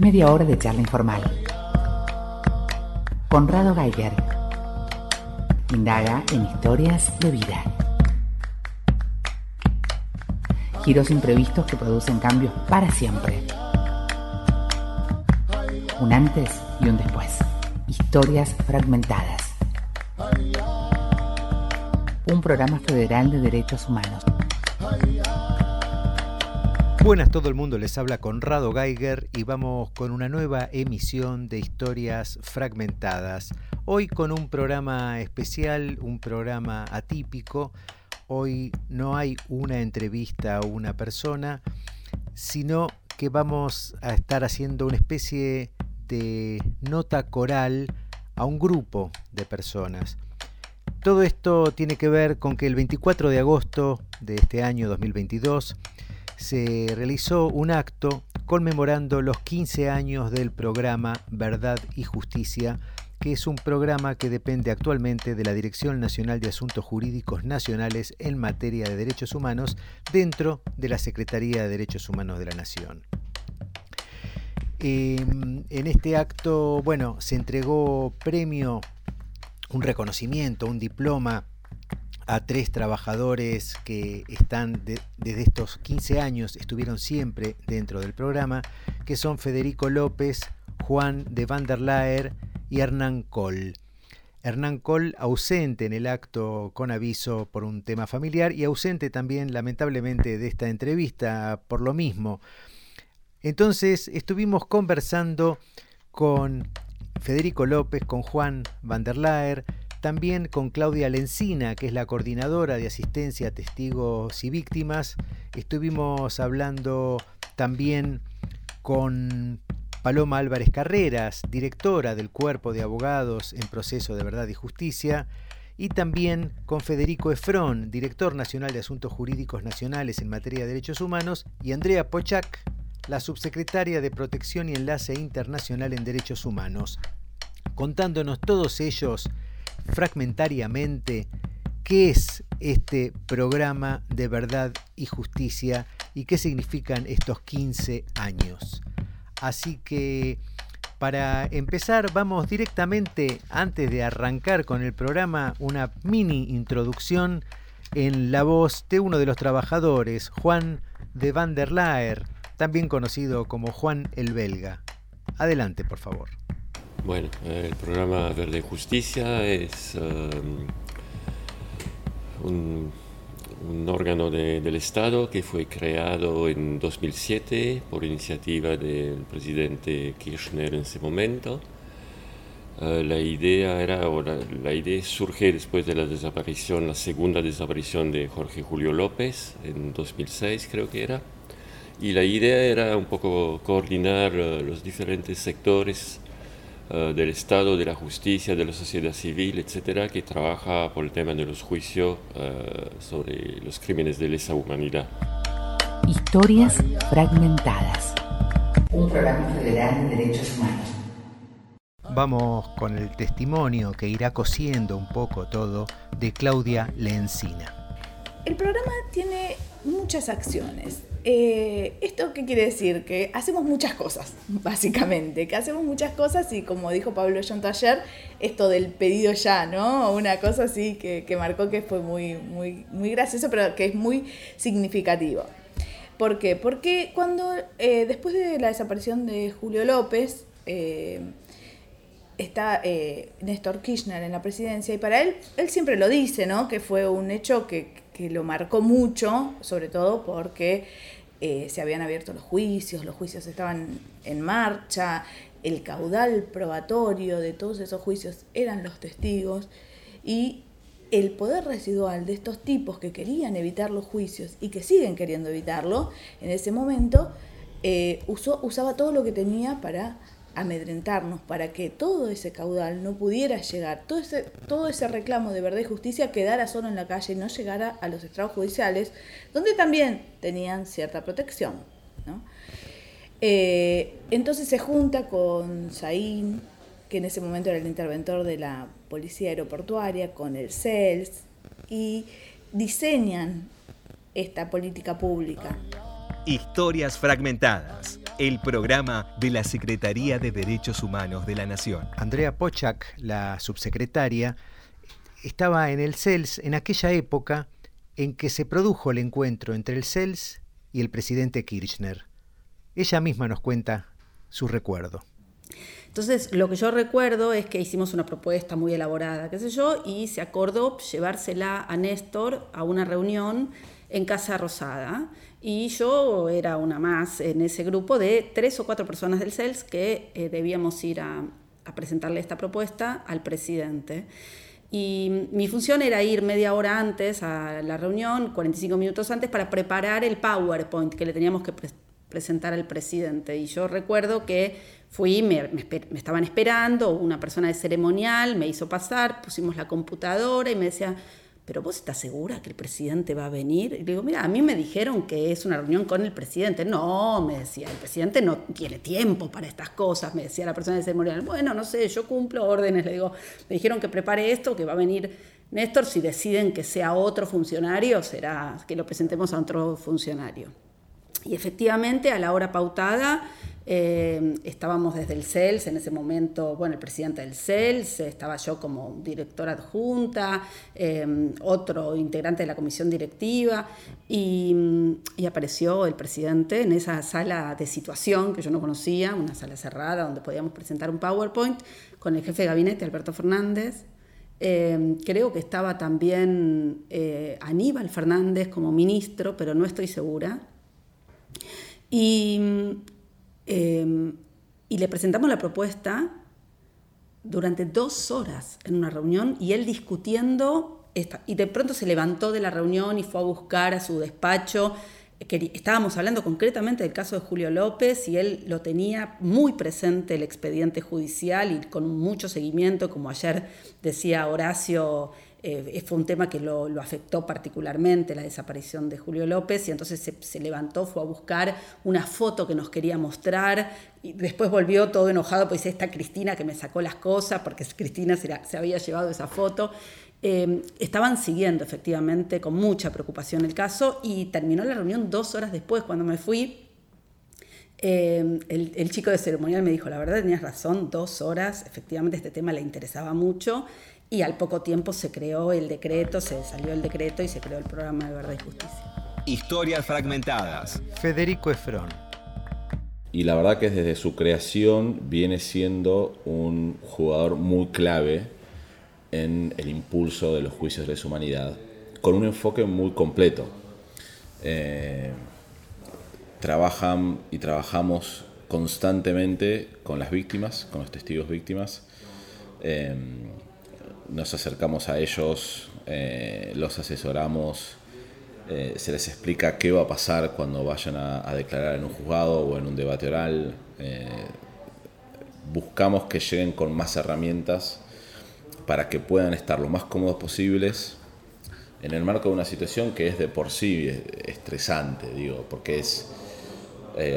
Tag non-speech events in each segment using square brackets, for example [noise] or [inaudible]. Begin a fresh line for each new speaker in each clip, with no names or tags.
Media hora de charla informal. Conrado Geiger. Indaga en historias de vida. Giros imprevistos que producen cambios para siempre. Un antes y un después. Historias fragmentadas. Un programa federal de derechos humanos.
Buenas todo el mundo, les habla Conrado Geiger y vamos con una nueva emisión de historias fragmentadas. Hoy con un programa especial, un programa atípico. Hoy no hay una entrevista a una persona, sino que vamos a estar haciendo una especie de nota coral a un grupo de personas. Todo esto tiene que ver con que el 24 de agosto de este año 2022 se realizó un acto conmemorando los 15 años del programa Verdad y Justicia, que es un programa que depende actualmente de la Dirección Nacional de Asuntos Jurídicos Nacionales en materia de derechos humanos dentro de la Secretaría de Derechos Humanos de la Nación. Em, en este acto, bueno, se entregó premio, un reconocimiento, un diploma a tres trabajadores que están desde estos 15 años, estuvieron siempre dentro del programa, que son Federico López, Juan de Van der y Hernán Coll. Hernán Coll ausente en el acto con aviso por un tema familiar y ausente también lamentablemente de esta entrevista por lo mismo. Entonces estuvimos conversando con Federico López, con Juan van der también con Claudia Lencina, que es la coordinadora de asistencia a testigos y víctimas. Estuvimos hablando también con Paloma Álvarez Carreras, directora del Cuerpo de Abogados en Proceso de Verdad y Justicia, y también con Federico Efrón, director nacional de Asuntos Jurídicos Nacionales en materia de derechos humanos, y Andrea Pochak, la subsecretaria de Protección y Enlace Internacional en Derechos Humanos, contándonos todos ellos fragmentariamente qué es este programa de verdad y justicia y qué significan estos 15 años. Así que para empezar vamos directamente, antes de arrancar con el programa, una mini introducción en la voz de uno de los trabajadores, Juan de van der también conocido como Juan el Belga. Adelante, por favor.
Bueno, el programa Verde Justicia es um, un, órgano del Estado que fue creado en 2007 por iniciativa del presidente Kirchner en ese momento. Uh, la idea era, la, idea surge después de la desaparición, la segunda desaparición de Jorge Julio López en 2006 creo que era. Y la idea era un poco coordinar uh, los diferentes sectores eh, del Estado, de la justicia, de la sociedad civil, etcétera, que trabaja por el tema de los juicios eh, sobre los crímenes de lesa humanidad.
Historias fragmentadas. Un programa federal de derechos humanos.
Vamos con el testimonio que irá cosiendo un poco todo de Claudia Lencina.
El programa tiene muchas acciones. Eh, ¿Esto qué quiere decir? Que hacemos muchas cosas, [laughs] básicamente, que hacemos muchas cosas y como dijo Pablo Yonto ayer, esto del pedido ya, ¿no? Una cosa así que, marcó que fue muy, muy, muy gracioso, pero que es muy significativo. ¿Por qué? Porque cuando, eh, después de la desaparición de Julio López, eh, está Néstor Kirchner en la presidencia y para él, él siempre lo dice, ¿no? Que fue un hecho que, que lo marcó mucho, sobre todo porque eh, se habían abierto los juicios, los juicios estaban en marcha, el caudal probatorio de todos esos juicios eran los testigos y el poder residual de estos tipos que querían evitar los juicios y que siguen queriendo evitarlo, en ese momento eh, usó, usaba todo lo que tenía para amedrentarnos para que todo ese caudal no pudiera llegar, todo ese, todo ese reclamo de verdad y justicia quedara solo en la calle y no llegara a los estrados judiciales, donde también tenían cierta protección. Eh, entonces se junta con Saín, que en ese momento era el interventor de la policía aeroportuaria, con el CELS, y diseñan esta política pública.
Historias fragmentadas
el programa de la Secretaría de Derechos Humanos de la Nación.
Andrea Pochak, la subsecretaria, estaba en el CELS en aquella época en que se produjo el encuentro entre el CELS y el presidente Kirchner. Ella misma nos cuenta su recuerdo.
Entonces, lo que yo recuerdo es que hicimos una propuesta muy elaborada, qué sé yo, y se acordó llevársela a Néstor a una reunión en Casa Rosada. Y yo era una más en ese grupo de tres o cuatro personas del CELS que eh, debíamos ir a, a presentarle esta propuesta al presidente. Y mi función era ir media hora antes a la reunión, 45 minutos antes, para preparar el PowerPoint que le teníamos que presentar al presidente. Y yo recuerdo que fui, me, me, estaban esperando, una persona de ceremonial me hizo pasar, pusimos la computadora y me decía, pero vos estás segura que el presidente va a venir? Y le digo, mira, a mí me dijeron que es una reunión con el presidente. No, me decía, el presidente no tiene tiempo para estas cosas, me decía la persona de ceremonial. Bueno, no sé, yo cumplo órdenes, le digo, me dijeron que prepare esto, que va a venir Néstor, si deciden que sea otro funcionario, será que lo presentemos a otro funcionario. Y efectivamente, a la hora pautada, eh, estábamos desde el CELS, en ese momento, bueno, el presidente del CELS, estaba yo como directora adjunta, eh, otro integrante de la comisión directiva, y, y, apareció el presidente en esa sala de situación que yo no conocía, una sala cerrada donde podíamos presentar un PowerPoint, con el jefe de gabinete, Alberto Fernández. Eh, creo que estaba también Aníbal Fernández como ministro, pero no estoy segura. Y Em, y le presentamos la propuesta durante dos horas en una reunión y él discutiendo, y de pronto se levantó de la reunión y fue a buscar a su despacho. Estábamos hablando concretamente del caso de Julio López y él lo tenía muy presente el expediente judicial y con mucho seguimiento, como ayer decía Horacio eh, fue un tema que lo, afectó particularmente, la desaparición de Julio López, y entonces se, levantó, fue a buscar una foto que nos quería mostrar, y después volvió todo enojado, pues esta Cristina que me sacó las cosas, porque [laughs] Cristina se, había llevado esa foto. Eh, estaban siguiendo efectivamente con mucha preocupación el caso y terminó la reunión dos horas después, cuando me fui, eh, el, el, chico de ceremonial me dijo, la verdad tenías razón, dos horas, efectivamente este tema le interesaba mucho y al poco tiempo se creó el decreto, se salió el decreto y se creó el programa de verdad y justicia.
Historias fragmentadas.
Federico Efrón.
Y la verdad que desde su creación viene siendo un jugador muy clave en el impulso de los juicios de la humanidad, con un enfoque muy completo. Eh, trabajan y trabajamos constantemente con las víctimas, con los testigos víctimas. Eh, nos acercamos a ellos, eh, los asesoramos, eh, se les explica qué va a pasar cuando vayan a, declarar en un juzgado o en un debate oral. Eh, buscamos que lleguen con más herramientas para que puedan estar lo más cómodos posibles en el marco de una situación que es de por sí estresante, digo, porque es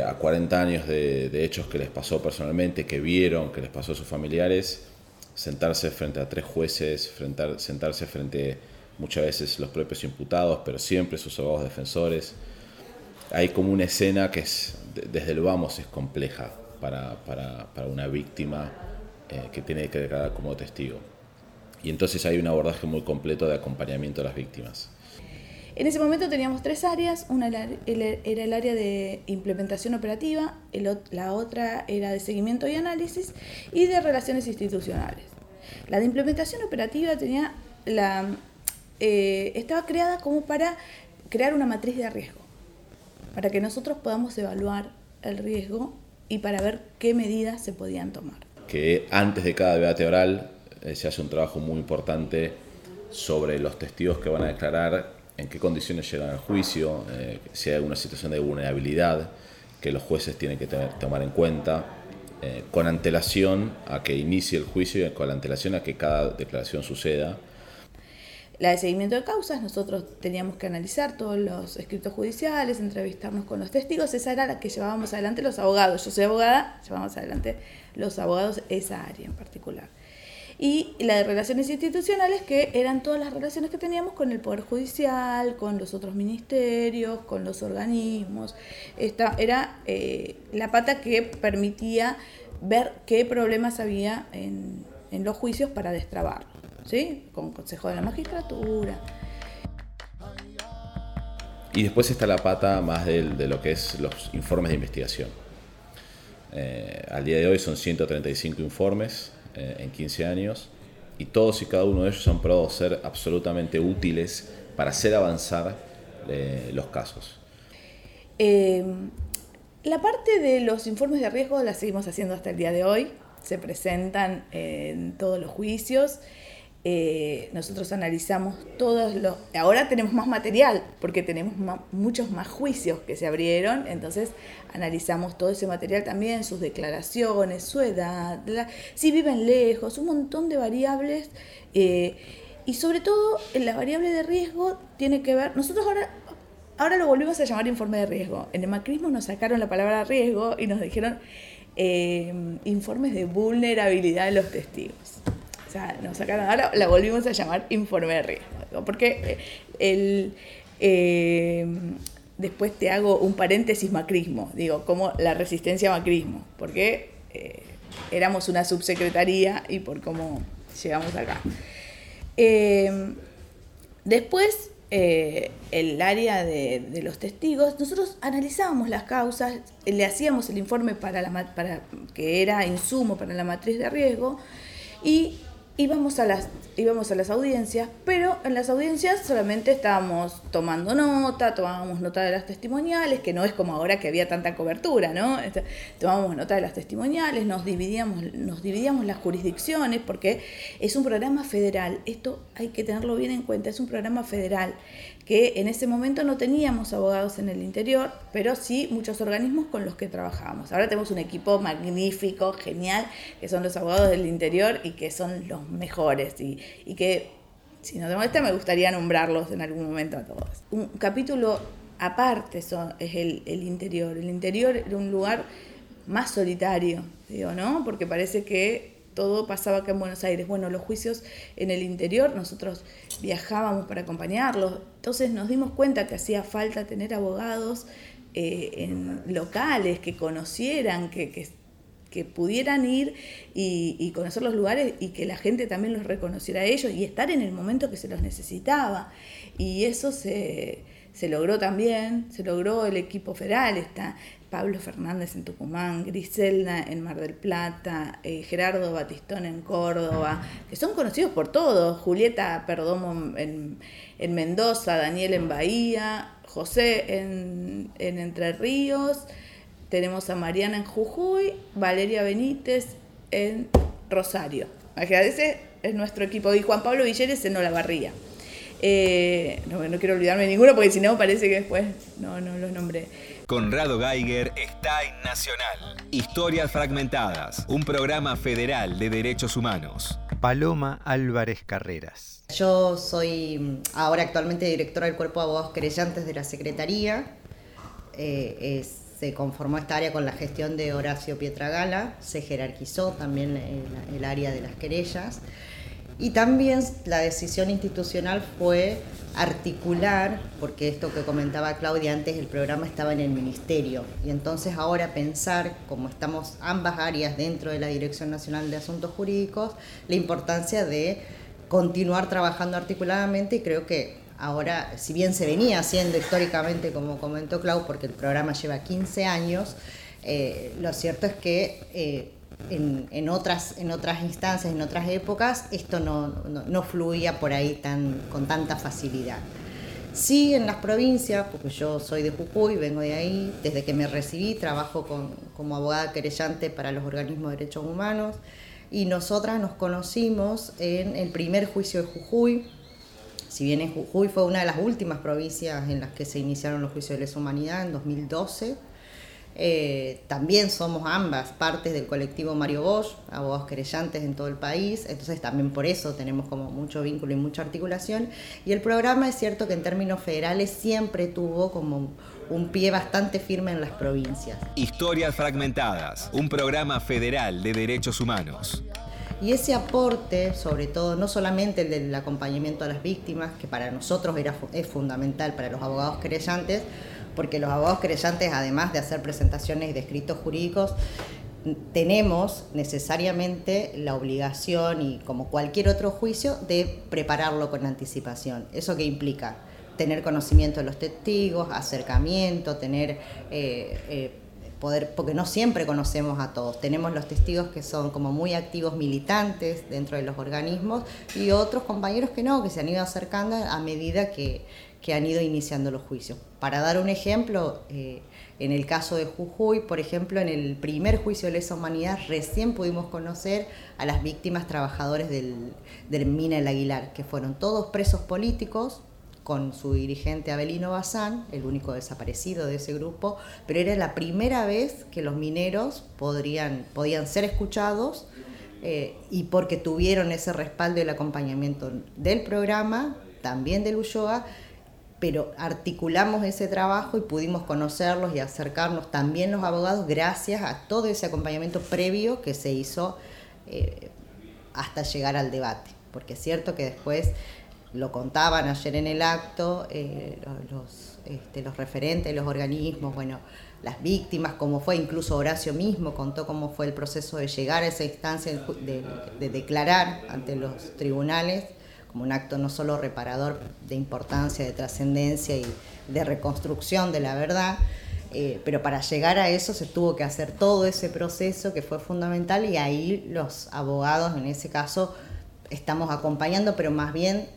a 40 años de, de hechos que les pasó personalmente, que vieron, que les pasó a sus familiares sentarse frente a tres jueces, sentarse frente muchas veces los propios imputados, pero siempre sus abogados defensores. Hay como una escena que es, desde el vamos es compleja para, para, para una víctima eh, que tiene que declarar como testigo. Y entonces hay un abordaje muy completo de acompañamiento a las víctimas.
En ese momento teníamos tres áreas, una era el área de implementación operativa, la otra era de seguimiento y análisis y de relaciones institucionales. La de implementación operativa tenía eh, estaba creada como para crear una matriz de riesgo, para que nosotros podamos evaluar el riesgo y para ver qué medidas se podían tomar.
Que antes de cada debate oral eh, se hace un trabajo muy importante sobre los testigos que van a declarar en qué condiciones llegan al juicio, eh, si hay alguna situación de vulnerabilidad que los jueces tienen que tomar en cuenta, eh, con antelación a que inicie el juicio y con antelación a que cada declaración suceda.
La de seguimiento de causas, nosotros teníamos que analizar todos los escritos judiciales, entrevistarnos con los testigos, esa era la que llevábamos adelante los abogados. Yo soy abogada, llevamos adelante los abogados esa área en particular. Y la de relaciones institucionales, que eran todas las relaciones que teníamos con el Poder Judicial, con los otros ministerios, con los organismos. Esta era eh, la pata que permitía ver qué problemas había en, los juicios para destrabarlo, ¿sí? con Consejo de la Magistratura.
Y después está la pata más de, lo que es los informes de investigación. Eh, al día de hoy son 135 informes eh, en 15 años y todos y cada uno de ellos han probado ser absolutamente útiles para hacer avanzar eh, los casos.
Em, la parte de los informes de riesgo la seguimos haciendo hasta el día de hoy. Se presentan en todos los juicios. Eh, nosotros analizamos todos los... Ahora tenemos más material porque tenemos muchos más juicios que se abrieron, entonces analizamos todo ese material también, sus declaraciones, su edad, si viven lejos, un montón de variables. Eh, y sobre todo, la variable de riesgo tiene que ver... Nosotros ahora Ahora lo volvimos a llamar informe de riesgo. En el macrismo nos sacaron la palabra riesgo y nos dijeron eh, informes de vulnerabilidad de los testigos nos sacaron, ahora la volvimos a llamar informe de riesgo, porque el, eh, después te hago un paréntesis macrismo, digo, como la resistencia macrismo, porque eh, éramos una subsecretaría y por cómo llegamos acá. Eh, después, el área de, los testigos, nosotros analizábamos las causas, le hacíamos el informe para, la, para que era insumo para la matriz de riesgo y íbamos a las íbamos a las audiencias, pero en las audiencias solamente estábamos tomando nota, tomábamos nota de las testimoniales, que no es como ahora que había tanta cobertura, ¿no? Este, tomábamos nota de las testimoniales, nos dividíamos, nos dividíamos las jurisdicciones, porque es un programa federal, esto hay que tenerlo bien en cuenta, es un programa federal que en ese momento no teníamos abogados en el interior, pero sí muchos organismos con los que trabajábamos. Ahora tenemos un equipo magnífico, genial, que son los abogados del interior y que son los mejores y, que, si no te me gustaría nombrarlos en algún momento a todos. Un capítulo aparte es el, el interior. El interior era un lugar más solitario, digo, ¿no? Porque parece que todo pasaba acá en Buenos Aires. Bueno, los juicios en el interior, nosotros viajábamos para acompañarlos, entonces nos dimos cuenta que hacía falta tener abogados eh, en locales que conocieran, que, que, pudieran ir y, conocer los lugares y que la gente también los reconociera a ellos y estar en el momento que se los necesitaba. Y eso se, se logró también, se logró el equipo federal, está Pablo Fernández en Tucumán, Griselda en Mar del Plata, eh, Gerardo Batistón en Córdoba, que son conocidos por todos, Julieta Perdomo en, Mendoza, Daniel en Bahía, José en, Entre Ríos, tenemos a Mariana en Jujuy, Valeria Benítez en Rosario. Ese es nuestro equipo, y Juan Pablo Villeres en Olavarría. Eh, no, no quiero olvidarme de ninguno porque si no parece que después no, no los nombré.
Conrado Geiger está en Nacional. Historias Fragmentadas, un programa federal de derechos humanos.
Paloma Álvarez Carreras.
Yo soy mm, ahora actualmente directora del Cuerpo de Abogados Querellantes de la Secretaría. Eh, se conformó esta área con la gestión de Horacio Pietragala, se jerarquizó también el área de las querellas. Y también la decisión institucional fue articular, porque esto que comentaba Claudia antes, el programa estaba en el ministerio, y entonces ahora pensar, como estamos ambas áreas dentro de la Dirección Nacional de Asuntos Jurídicos, la importancia de continuar trabajando articuladamente y creo que ahora, si bien se venía haciendo históricamente, como comentó Clau, porque el programa lleva 15 años, eh, lo cierto es que eh, en, otras, en otras instancias, en otras épocas, esto no, fluía por ahí tan, con tanta facilidad. Sí, en las provincias, porque yo soy de Jujuy, vengo de ahí, desde que me recibí trabajo como abogada querellante para los organismos de derechos humanos y nosotras nos conocimos en el primer juicio de Jujuy. Si bien en Jujuy fue una de las últimas provincias en las que se iniciaron los juicios de lesa humanidad en 2012, eh, también somos ambas partes del colectivo Mario Bosch, abogados querellantes en todo el país, entonces también por eso tenemos como mucho vínculo y mucha articulación. Y el programa es cierto que en términos federales siempre tuvo como un pie bastante firme en las provincias.
Historias fragmentadas, un programa federal de derechos humanos.
Y ese aporte, sobre todo, no solamente el del acompañamiento a las víctimas, que para nosotros era, es fundamental para los abogados querellantes, porque los abogados querellantes, además de hacer presentaciones de escritos jurídicos, tenemos necesariamente la obligación y como cualquier otro juicio de prepararlo con anticipación. ¿Eso qué implica? Tener conocimiento de los testigos, acercamiento, tener eh, eh, poder, porque no siempre conocemos a todos. Tenemos los testigos que son como muy activos militantes dentro de los organismos y otros compañeros que no, que se han ido acercando a medida que, que han ido iniciando los juicios. Para dar un ejemplo, eh, en el caso de Jujuy, por ejemplo, en el primer juicio de lesa humanidad, recién pudimos conocer a las víctimas trabajadores del, del Mina El Aguilar, que fueron todos presos políticos, con su dirigente Abelino Bazán, el único desaparecido de ese grupo, pero era la primera vez que los mineros podrían, podían ser escuchados eh, y porque tuvieron ese respaldo y el acompañamiento del programa, también del Ulloa, pero articulamos ese trabajo y pudimos conocerlos y acercarnos también los abogados gracias a todo ese acompañamiento previo que se hizo eh, hasta llegar al debate. Porque es cierto que después lo contaban ayer en el acto, eh, los, este, los referentes, los organismos, bueno, las víctimas, cómo fue, incluso Horacio mismo contó cómo fue el proceso de llegar a esa instancia de declarar ante los tribunales como un acto no solo reparador de importancia, de trascendencia y de reconstrucción de la verdad, eh, pero para llegar a eso se tuvo que hacer todo ese proceso que fue fundamental y ahí los abogados en ese caso estamos acompañando, pero más bien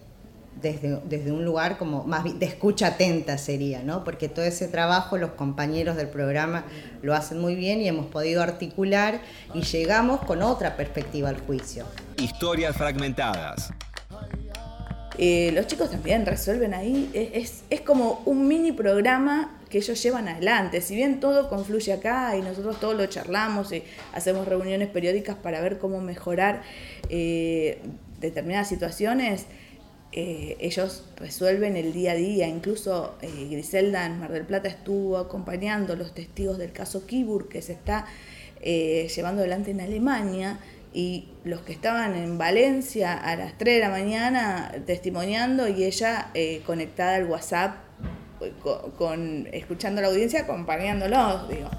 desde, desde un lugar como más de escucha atenta sería, ¿no? Porque todo ese trabajo los compañeros del programa lo hacen muy bien y hemos podido articular y llegamos con otra perspectiva al juicio.
Historias fragmentadas.
Eh, los chicos también resuelven ahí, es, es, como un mini programa que ellos llevan adelante. Si bien todo confluye acá y nosotros todo lo charlamos y hacemos reuniones periódicas para ver cómo mejorar eh, determinadas situaciones, eh, ellos resuelven el día a día. Incluso Griselda en Mar del Plata estuvo acompañando los testigos del caso Kibur que se está llevando adelante en Alemania y los que estaban en Valencia a las 3 de la mañana testimoniando y ella eh, conectada al WhatsApp eh, con, escuchando la audiencia, acompañándolos, digo.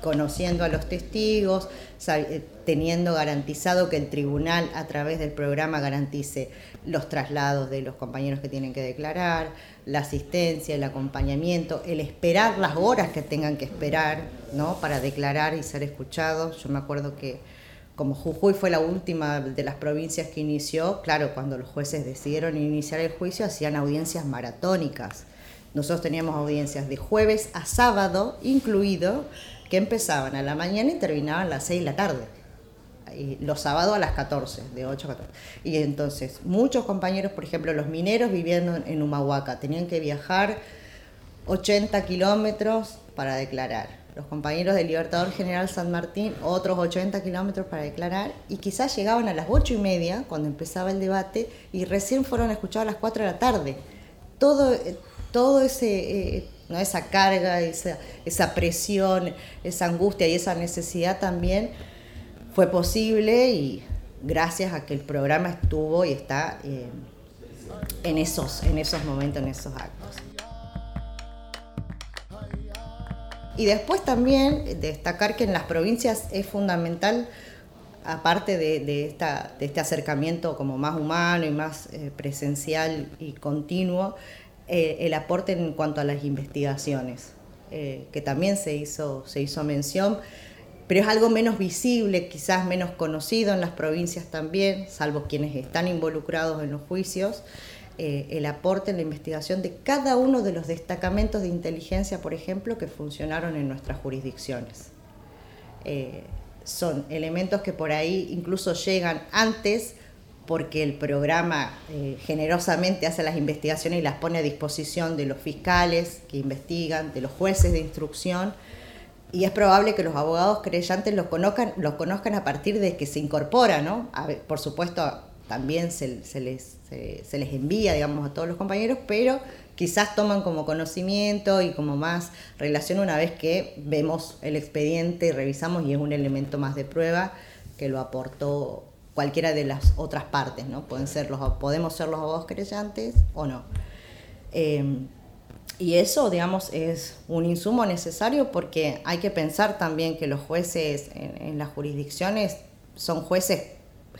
Conociendo a los testigos, eh, teniendo garantizado que el tribunal a través del programa garantice los traslados de los compañeros que tienen que declarar, la asistencia, el acompañamiento, el esperar las horas que tengan que esperar ¿no? para declarar y ser escuchados. Yo me acuerdo que como Jujuy fue la última de las provincias que inició, claro, cuando los jueces decidieron iniciar el juicio hacían audiencias maratónicas. Nosotros teníamos audiencias de jueves a sábado incluido, que empezaban a la mañana y terminaban a las 6 de la tarde los sábados a las 14, de 8 a 14. Y entonces, muchos compañeros, por ejemplo, los mineros viviendo en Humahuaca, tenían que viajar 80 kilómetros para declarar. Los compañeros del Libertador General San Martín, otros 80 kilómetros para declarar, y quizás llegaban a las 8 y media, cuando empezaba el debate, y recién fueron escuchados a las 4 de la tarde. Todo, todo ese... Eh, esa carga, esa, esa presión, esa angustia y esa necesidad también fue posible y gracias a que el programa estuvo y está eh, en, esos, en esos momentos, en esos actos. Y después también destacar que en las provincias es fundamental, aparte de, esta, de este acercamiento como más humano y más eh, presencial y continuo, eh, el aporte en cuanto a las investigaciones, que también se hizo, se hizo mención pero es algo menos visible, quizás menos conocido en las provincias también, salvo quienes están involucrados en los juicios, eh, el aporte en la investigación de cada uno de los destacamentos de inteligencia, por ejemplo, que funcionaron en nuestras jurisdicciones. Eh, son elementos que por ahí incluso llegan antes porque el programa eh, generosamente hace las investigaciones y las pone a disposición de los fiscales que investigan, de los jueces de instrucción, y es probable que los abogados creyentes los conozcan, los conozcan a partir de que se incorpora, ¿no? por supuesto, también se, les, se, les envía, digamos, a todos los compañeros, pero quizás toman como conocimiento y como más relación una vez que vemos el expediente y revisamos y es un elemento más de prueba que lo aportó cualquiera de las otras partes, ¿no? Pueden ser los, podemos ser los abogados creyentes o no. Em, y eso, digamos, es un insumo necesario porque hay que pensar también que los jueces en las jurisdicciones son jueces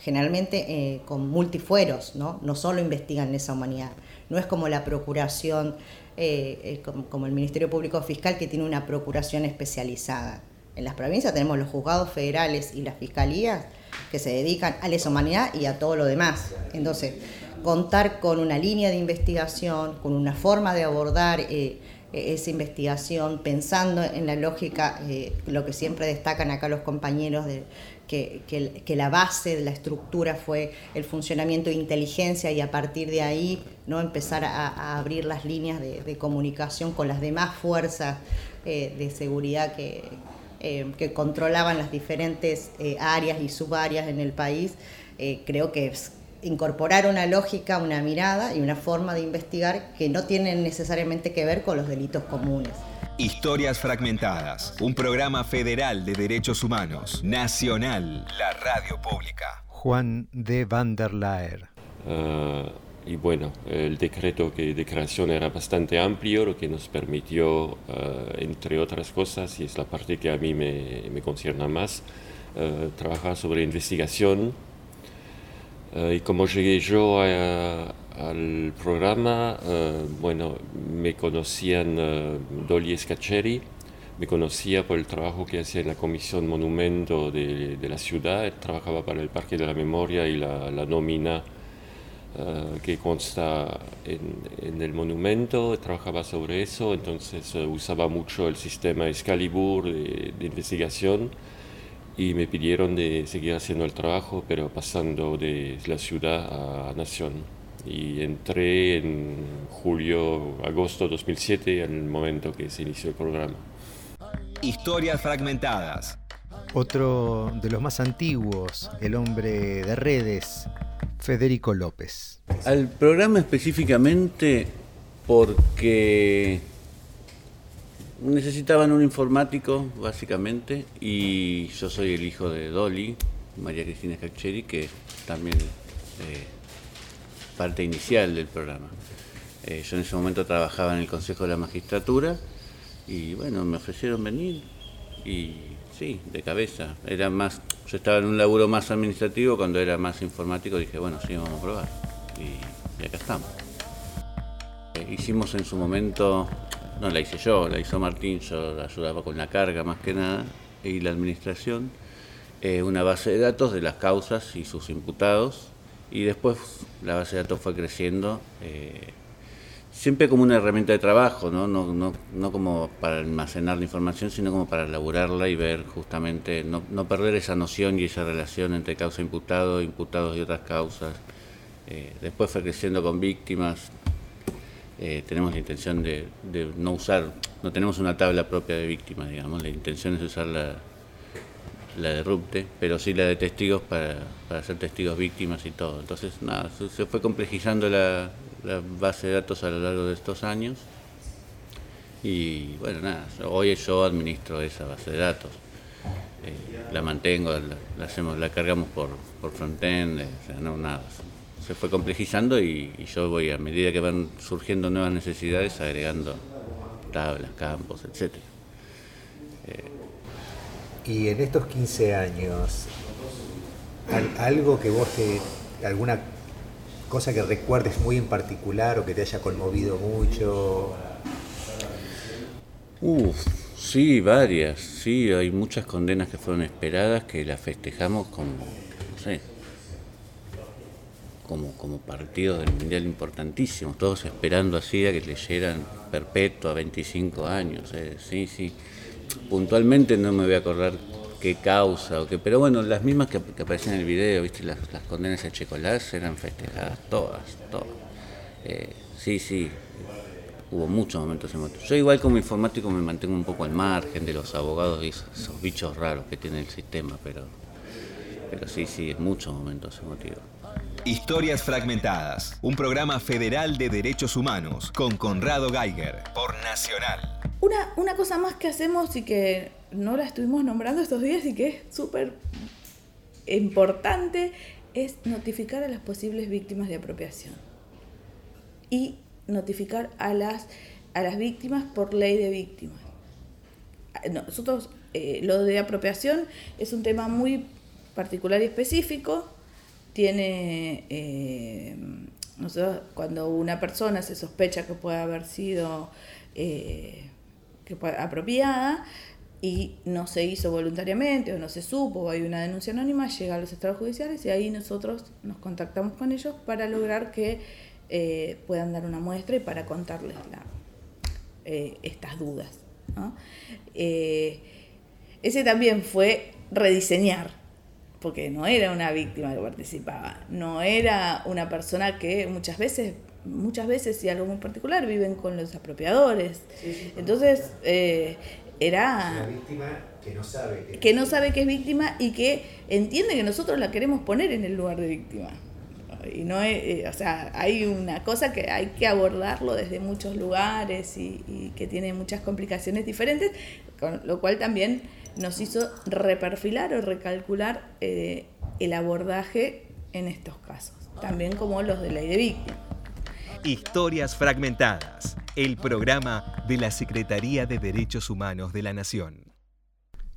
generalmente eh, con multifueros, ¿no? no solo investigan esa humanidad. No es como la procuración, eh, eh, como, el Ministerio Público Fiscal que tiene una procuración especializada. En las provincias tenemos los juzgados federales y las fiscalías que se dedican a lesa humanidad y a todo lo demás. Entonces, contar con una línea de investigación, con una forma de abordar esa investigación, pensando en la lógica, lo que siempre destacan acá los compañeros de, que, la base de la estructura fue el funcionamiento de inteligencia y a partir de ahí no empezar a, abrir las líneas de, comunicación con las demás fuerzas eh, de seguridad que, eh, que, controlaban las diferentes eh, áreas y subáreas en el país, creo que es incorporar una lógica, una mirada y una forma de investigar que no tienen necesariamente que ver con los delitos comunes.
Historias Fragmentadas, un programa federal de derechos humanos, nacional, la radio pública.
Juan de van der Laer.
Ah, y bueno, el decreto de creación era bastante amplio, lo que nos permitió, ah, entre otras cosas, y es la parte que a mí me, me concierne más, ah, trabajar sobre investigación. Y como llegué yo al programa, eh, bueno, me conocían uh, Dolly Scaccheri, me conocía por el trabajo que hacía en la Comisión Monumento de, la ciudad, trabajaba para el Parque de la Memoria y la, nómina que consta en, el monumento, trabajaba sobre eso, entonces usaba mucho el sistema Excalibur de investigación y me pidieron de seguir haciendo el trabajo, pero pasando de la ciudad a Nación y entré en julio, agosto 2007, en el momento que se inició el programa.
Historias fragmentadas.
Otro de los más antiguos, el hombre de redes, Federico López.
Al programa específicamente porque necesitaban un informático, básicamente, y yo soy el hijo de Dolly, María Cristina Caccheri, que también eh, parte inicial del programa. Eh, yo en ese momento trabajaba en el Consejo de la Magistratura y bueno, me ofrecieron venir y sí, de cabeza. Era más, yo estaba en un laburo más administrativo, cuando era más informático dije, bueno, sí, vamos a probar. Y, acá estamos. Eh, hicimos en su momento, no la hice yo, la hizo Martín, yo la ayudaba con la carga más que nada, y la administración, eh, una base de datos de las causas y sus imputados y después la base de datos fue creciendo, eh, siempre como una herramienta de trabajo, ¿no? No, no, no como para almacenar la información, sino como para elaborarla y ver justamente, no, no perder esa noción y esa relación entre causa imputado, imputados y otras causas. Eh, después fue creciendo con víctimas. Eh, tenemos la intención de, de no usar, no tenemos una tabla propia de víctimas, digamos, la intención es usar la, la de Rupte, pero sí la de testigos para, para ser testigos víctimas y todo. Entonces, nada, se fue complejizando la, base de datos a lo largo de estos años. Y bueno, nada, hoy yo administro esa base de datos. Eh, la mantengo, la, hacemos, la cargamos por, por frontend, o sea, no, nada. Se fue complejizando y, yo voy a medida que van surgiendo nuevas necesidades agregando tablas, campos, etcétera.
Y en estos 15 años, algo que vos te, alguna cosa que recuerdes muy en particular o que te haya conmovido mucho.
Uf, sí, varias, sí, hay muchas condenas que fueron esperadas que las festejamos como, no sé, como, como partido del Mundial importantísimo, todos esperando así a que leyeran perpetuo a 25 años, eh, sí, sí puntualmente no me voy a acordar qué causa o qué, pero bueno, las mismas que, aparecen en el video, viste, las, condenas a Checolás eran festejadas, todas, todas. Eh, sí, sí, hubo muchos momentos emotivos. Yo igual como informático me mantengo un poco al margen de los abogados y esos, bichos raros que tiene el sistema, pero, pero sí, sí, muchos momentos emotivos.
Historias Fragmentadas, un programa federal de derechos humanos con Conrado Geiger por Nacional.
Una, una cosa más que hacemos y que no la estuvimos nombrando estos días y que es súper importante es notificar a las posibles víctimas de apropiación y notificar a las, a las víctimas por ley de víctimas. Nosotros, eh, lo de apropiación es un tema muy particular y específico. Tiene, eh, nosotros, cuando una persona se sospecha que puede haber sido eh, que apropiada, y no se hizo voluntariamente o no se supo o hay una denuncia anónima, llega a los estados judiciales y ahí nosotros nos contactamos con ellos para lograr que eh, puedan dar una muestra y para contarles la, estas dudas. Ese también fue rediseñar, porque no era una víctima que participaba, no era una persona que muchas veces muchas veces y algo muy particular viven con los apropiadores. Entonces, era...
Una víctima que no sabe
que, que no sabe que es víctima y que entiende que nosotros la queremos poner en el lugar de víctima. Y no eh, o sea, hay una cosa que hay que abordarlo desde muchos lugares y, que tiene muchas complicaciones diferentes, con lo cual también nos hizo reperfilar o recalcular eh, el abordaje en estos casos, también como los de ley de víctima.
Historias fragmentadas el programa de la Secretaría de Derechos Humanos de la Nación.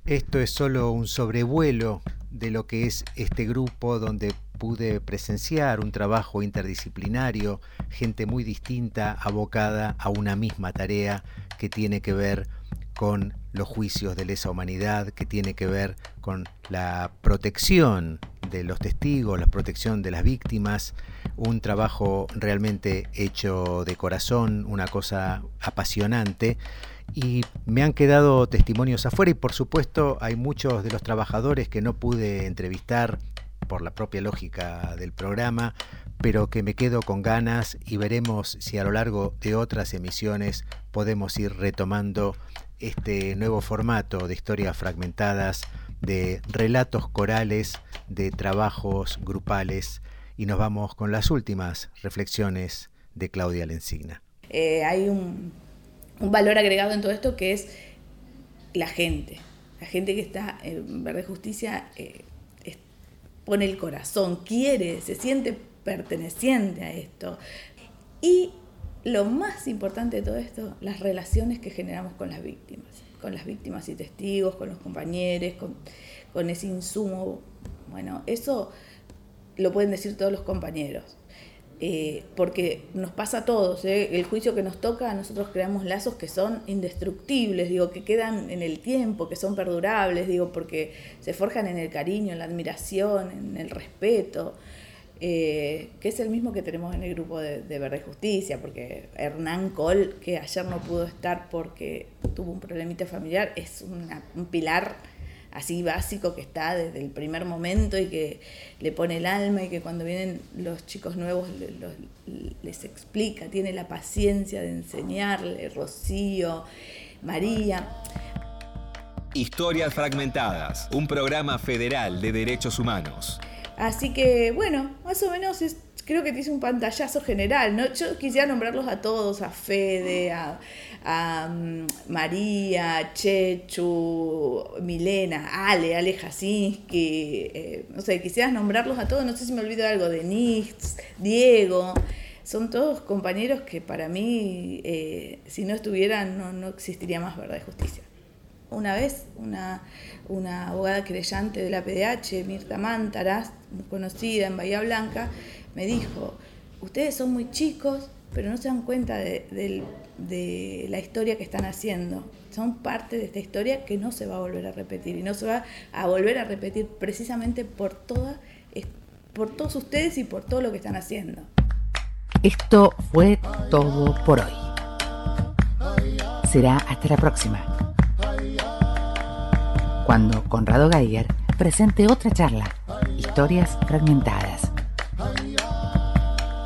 Esto es solo un sobrevuelo de lo que es este grupo donde pude presenciar un trabajo interdisciplinario, gente muy distinta abocada a una misma tarea que tiene que ver con los juicios de lesa humanidad, que tiene que ver con la protección de los testigos, la protección de las víctimas, un trabajo realmente hecho de corazón, una cosa apasionante. Y me han quedado testimonios afuera y por supuesto hay muchos de los trabajadores que no pude entrevistar por la propia lógica del programa, pero que me quedo con ganas y veremos si a lo largo de otras emisiones podemos ir retomando este nuevo formato de historias fragmentadas, de relatos corales, de trabajos grupales y nos vamos con las últimas reflexiones de Claudia Lencina.
Eh, hay un, valor agregado en todo esto que es la gente. La gente que está en Verde Justicia eh, pone el corazón, quiere, se siente perteneciente a esto. Y lo más importante de todo esto, las relaciones que generamos con las víctimas, con las víctimas y testigos, con los compañeros, con, ese insumo. Bueno, eso lo pueden decir todos los compañeros. Eh, porque nos pasa a todos, ¿eh? el juicio que nos toca, nosotros creamos lazos que son indestructibles, digo, que quedan en el tiempo, que son perdurables, digo, porque se forjan en el cariño, en la admiración, en el respeto, eh, que es el mismo que tenemos en el grupo de, de Verde Justicia, porque Hernán Col, que ayer no pudo estar porque tuvo un problemita familiar, es un pilar así básico que está desde el primer momento y que le pone el alma y que cuando vienen los chicos nuevos les explica, tiene la paciencia de enseñarle, Rocío, María.
Historias Fragmentadas, un programa federal de derechos humanos.
Así que, bueno, más o menos creo que te hice un pantallazo general. ¿no? Yo quisiera nombrarlos a todos, a Fede, a, a mm, María, Chechu, Milena, Ale, Ale Jasinski, eh, no sé, quisieras nombrarlos a todos, no sé si me olvido algo, Denise, Diego, son todos compañeros que para mí, eh, si no estuvieran, no, no existiría más verdad y justicia. Una vez, una, una abogada creyente de la PDH, Mirta Mántaras, conocida en Bahía Blanca, me dijo, ustedes son muy chicos, pero no se dan cuenta de, la historia que están haciendo. Son parte de esta historia que no se va a volver a repetir y no se va a volver a repetir precisamente por, toda, por todos ustedes y por todo lo que están haciendo.
Esto fue todo por hoy. Será hasta la próxima. Cuando Conrado Geiger presente otra charla, Historias Fragmentadas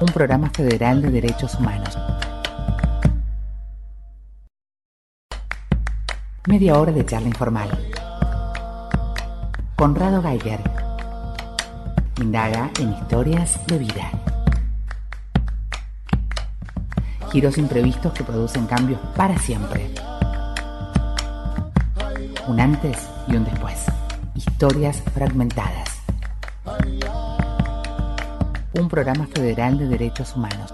un programa federal de derechos humanos. Media hora de charla informal. Conrado Geiger. Indaga en historias de vida. Giros imprevistos que producen cambios para siempre. Un antes y un después. Historias fragmentadas. Un programa federal de derechos humanos.